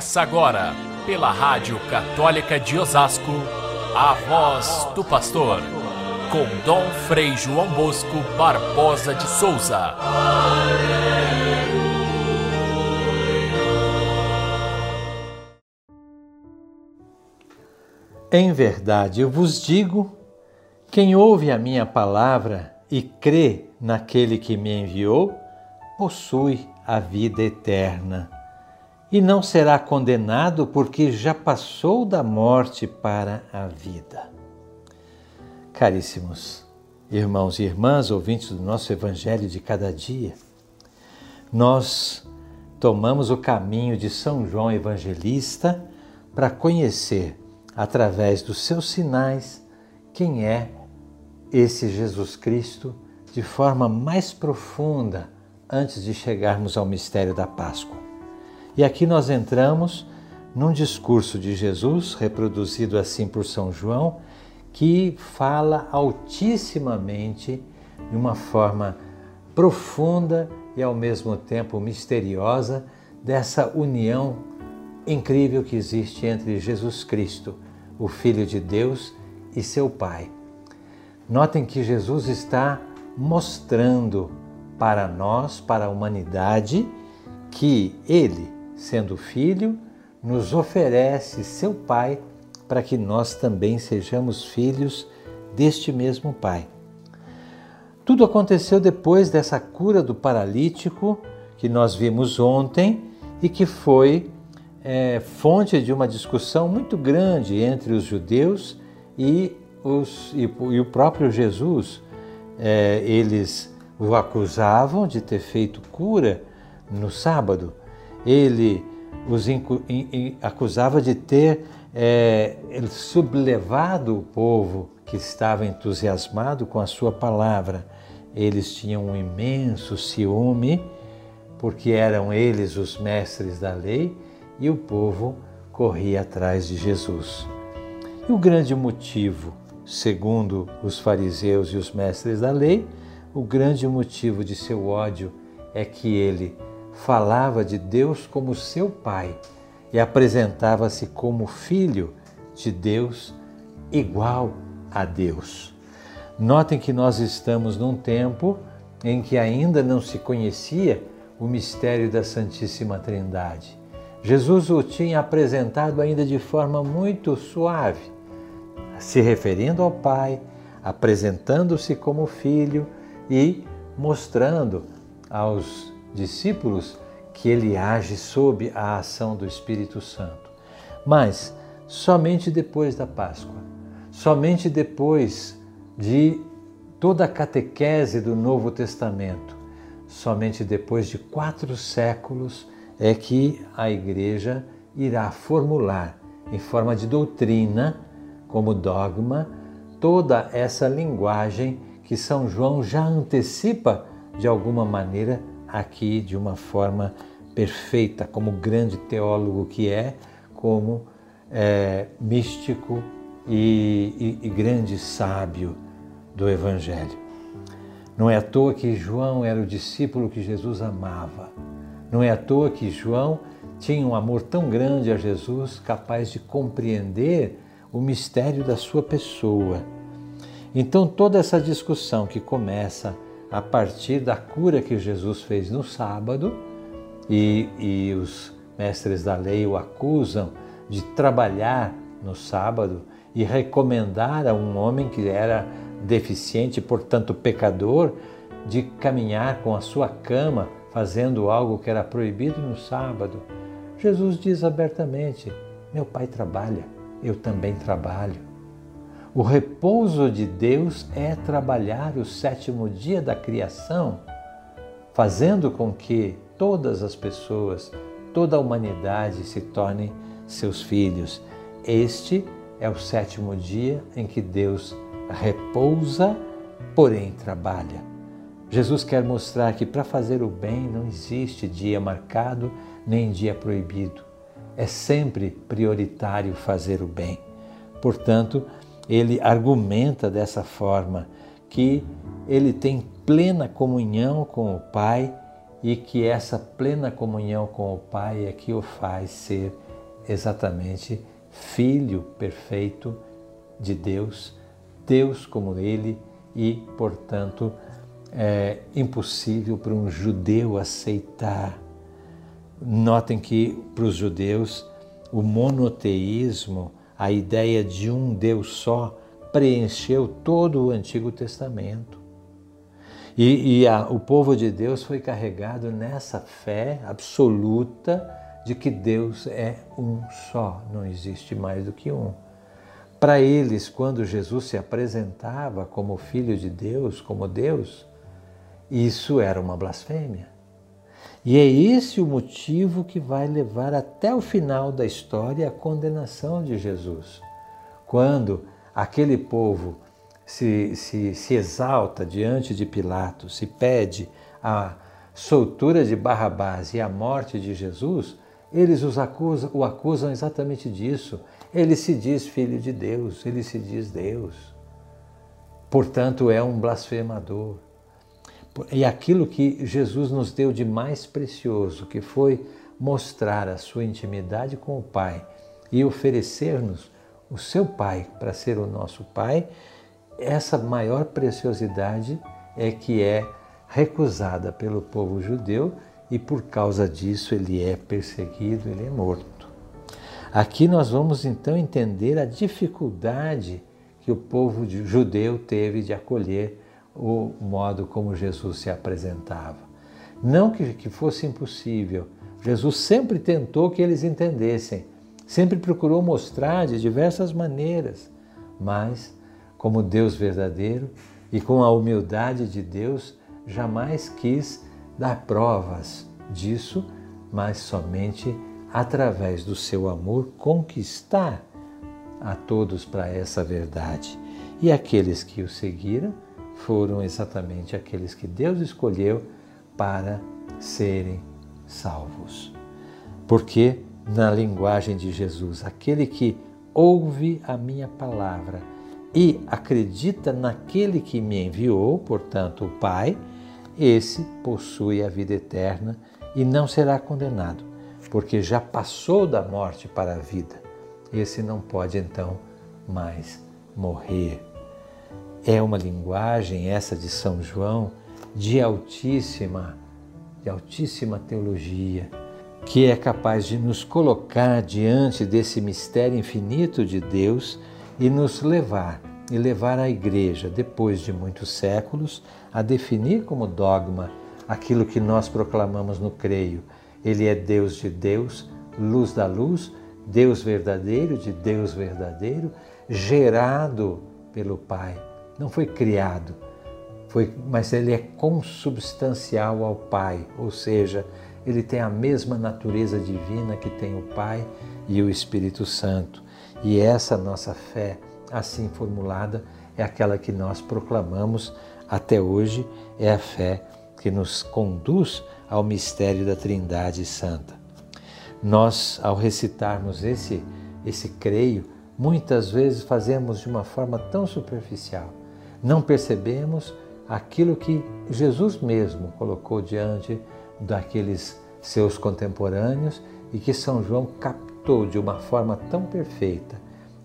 Começa agora, pela Rádio Católica de Osasco, a voz do pastor, com Dom Frei João Bosco Barbosa de Souza. Em verdade, eu vos digo: quem ouve a minha palavra e crê naquele que me enviou, possui a vida eterna e não será condenado porque já passou da morte para a vida. Caríssimos irmãos e irmãs, ouvintes do nosso Evangelho de cada dia, nós tomamos o caminho de São João Evangelista para conhecer, através dos seus sinais, quem é esse Jesus Cristo de forma mais profunda antes de chegarmos ao mistério da Páscoa. E aqui nós entramos num discurso de Jesus, reproduzido assim por São João, que fala altissimamente, de uma forma profunda e ao mesmo tempo misteriosa, dessa união incrível que existe entre Jesus Cristo, o Filho de Deus, e seu Pai. Notem que Jesus está mostrando para nós, para a humanidade, que Ele, sendo filho, nos oferece seu Pai para que nós também sejamos filhos deste mesmo Pai. Tudo aconteceu depois dessa cura do paralítico que nós vimos ontem e que foi é, fonte de uma discussão muito grande entre os judeus e, os, e, e o próprio Jesus. É, eles o acusavam de ter feito cura no sábado ele os acusava de ter é, sublevado o povo que estava entusiasmado com a sua palavra. Eles tinham um imenso ciúme, porque eram eles os mestres da lei e o povo corria atrás de Jesus. E o grande motivo, segundo os fariseus e os mestres da lei, o grande motivo de seu ódio é que ele falava de Deus como seu Pai e apresentava-se como filho de Deus, igual a Deus. Notem que nós estamos num tempo em que ainda não se conhecia o mistério da Santíssima Trindade. Jesus o tinha apresentado ainda de forma muito suave, se referindo ao Pai, apresentando-se como filho e mostrando aos discípulos que ele age sob a ação do Espírito Santo. Mas somente depois da Páscoa, somente depois de toda a catequese do Novo Testamento, somente depois de quatro séculos é que a Igreja irá formular em forma de doutrina, como dogma, toda essa linguagem que São João já antecipa de alguma maneira aqui de uma forma perfeita, como grande teólogo que é, como é, místico e, e, e grande sábio do Evangelho. Não é à toa que João era o discípulo que Jesus amava. Não é à toa que João tinha um amor tão grande a Jesus, capaz de compreender o mistério da sua pessoa. Então, toda essa discussão que começa a partir da cura que Jesus fez no sábado, e, e os mestres da lei o acusam de trabalhar no sábado e recomendar a um homem que era deficiente, portanto pecador, de caminhar com a sua cama fazendo algo que era proibido no sábado. Jesus diz abertamente: Meu pai trabalha, eu também trabalho. O repouso de Deus é trabalhar o sétimo dia da criação, fazendo com que todas as pessoas, toda a humanidade se tornem seus filhos. Este é o sétimo dia em que Deus repousa, porém trabalha. Jesus quer mostrar que para fazer o bem não existe dia marcado nem dia proibido. É sempre prioritário fazer o bem. Portanto, ele argumenta dessa forma que ele tem plena comunhão com o Pai e que essa plena comunhão com o Pai é que o faz ser exatamente Filho perfeito de Deus, Deus como Ele e, portanto, é impossível para um judeu aceitar. Notem que para os judeus o monoteísmo, a ideia de um Deus só, preencheu todo o Antigo Testamento. E, e a, o povo de Deus foi carregado nessa fé absoluta de que Deus é um só, não existe mais do que um. Para eles, quando Jesus se apresentava como Filho de Deus, como Deus, isso era uma blasfêmia. E é esse o motivo que vai levar até o final da história a condenação de Jesus. Quando aquele povo se, se, se exalta diante de Pilatos, se pede a soltura de Barrabás e a morte de Jesus, eles os acusam, o acusam exatamente disso. Ele se diz filho de Deus, ele se diz Deus. Portanto, é um blasfemador. E aquilo que Jesus nos deu de mais precioso, que foi mostrar a sua intimidade com o Pai e oferecer-nos o seu Pai para ser o nosso Pai, essa maior preciosidade é que é recusada pelo povo judeu e por causa disso ele é perseguido, ele é morto. Aqui nós vamos então entender a dificuldade que o povo judeu teve de acolher o modo como Jesus se apresentava. Não que, que fosse impossível, Jesus sempre tentou que eles entendessem, sempre procurou mostrar de diversas maneiras, mas, como Deus verdadeiro e com a humildade de Deus, jamais quis dar provas disso, mas somente através do seu amor conquistar a todos para essa verdade. E aqueles que o seguiram foram exatamente aqueles que Deus escolheu para serem salvos. Porque, na linguagem de Jesus, aquele que ouve a minha palavra e acredita naquele que me enviou, portanto, o Pai, esse possui a vida eterna e não será condenado, porque já passou da morte para a vida. Esse não pode então mais morrer. É uma linguagem essa de São João de altíssima, de altíssima teologia, que é capaz de nos colocar diante desse mistério infinito de Deus e nos levar e levar a igreja, depois de muitos séculos, a definir como dogma aquilo que nós proclamamos no creio. Ele é Deus de Deus, luz da luz, Deus verdadeiro de Deus verdadeiro, gerado pelo Pai. Não foi criado, foi, mas ele é consubstancial ao Pai, ou seja, ele tem a mesma natureza divina que tem o Pai e o Espírito Santo. E essa nossa fé, assim formulada, é aquela que nós proclamamos até hoje é a fé que nos conduz ao mistério da Trindade Santa. Nós, ao recitarmos esse, esse creio, muitas vezes fazemos de uma forma tão superficial. Não percebemos aquilo que Jesus mesmo colocou diante daqueles seus contemporâneos e que São João captou de uma forma tão perfeita.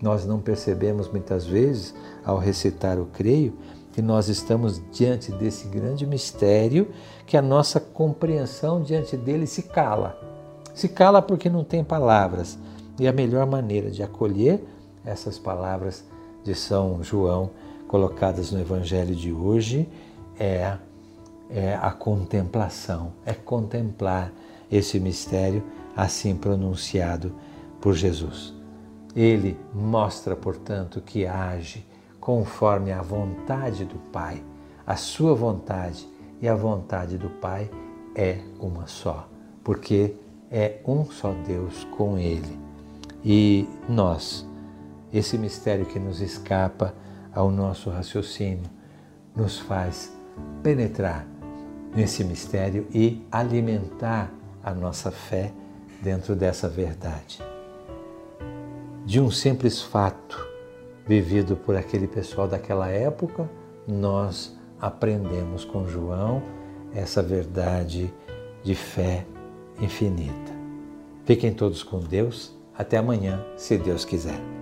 Nós não percebemos muitas vezes, ao recitar o creio, que nós estamos diante desse grande mistério, que a nossa compreensão diante dele se cala. Se cala porque não tem palavras. E a melhor maneira de acolher essas palavras de São João colocadas no Evangelho de hoje é, é a contemplação, é contemplar esse mistério assim pronunciado por Jesus. Ele mostra, portanto, que age conforme a vontade do Pai. A sua vontade e a vontade do Pai é uma só, porque é um só Deus com Ele. E nós, esse mistério que nos escapa ao nosso raciocínio, nos faz penetrar nesse mistério e alimentar a nossa fé dentro dessa verdade. De um simples fato, vivido por aquele pessoal daquela época, nós aprendemos com João essa verdade de fé infinita. Fiquem todos com Deus. Até amanhã, se Deus quiser.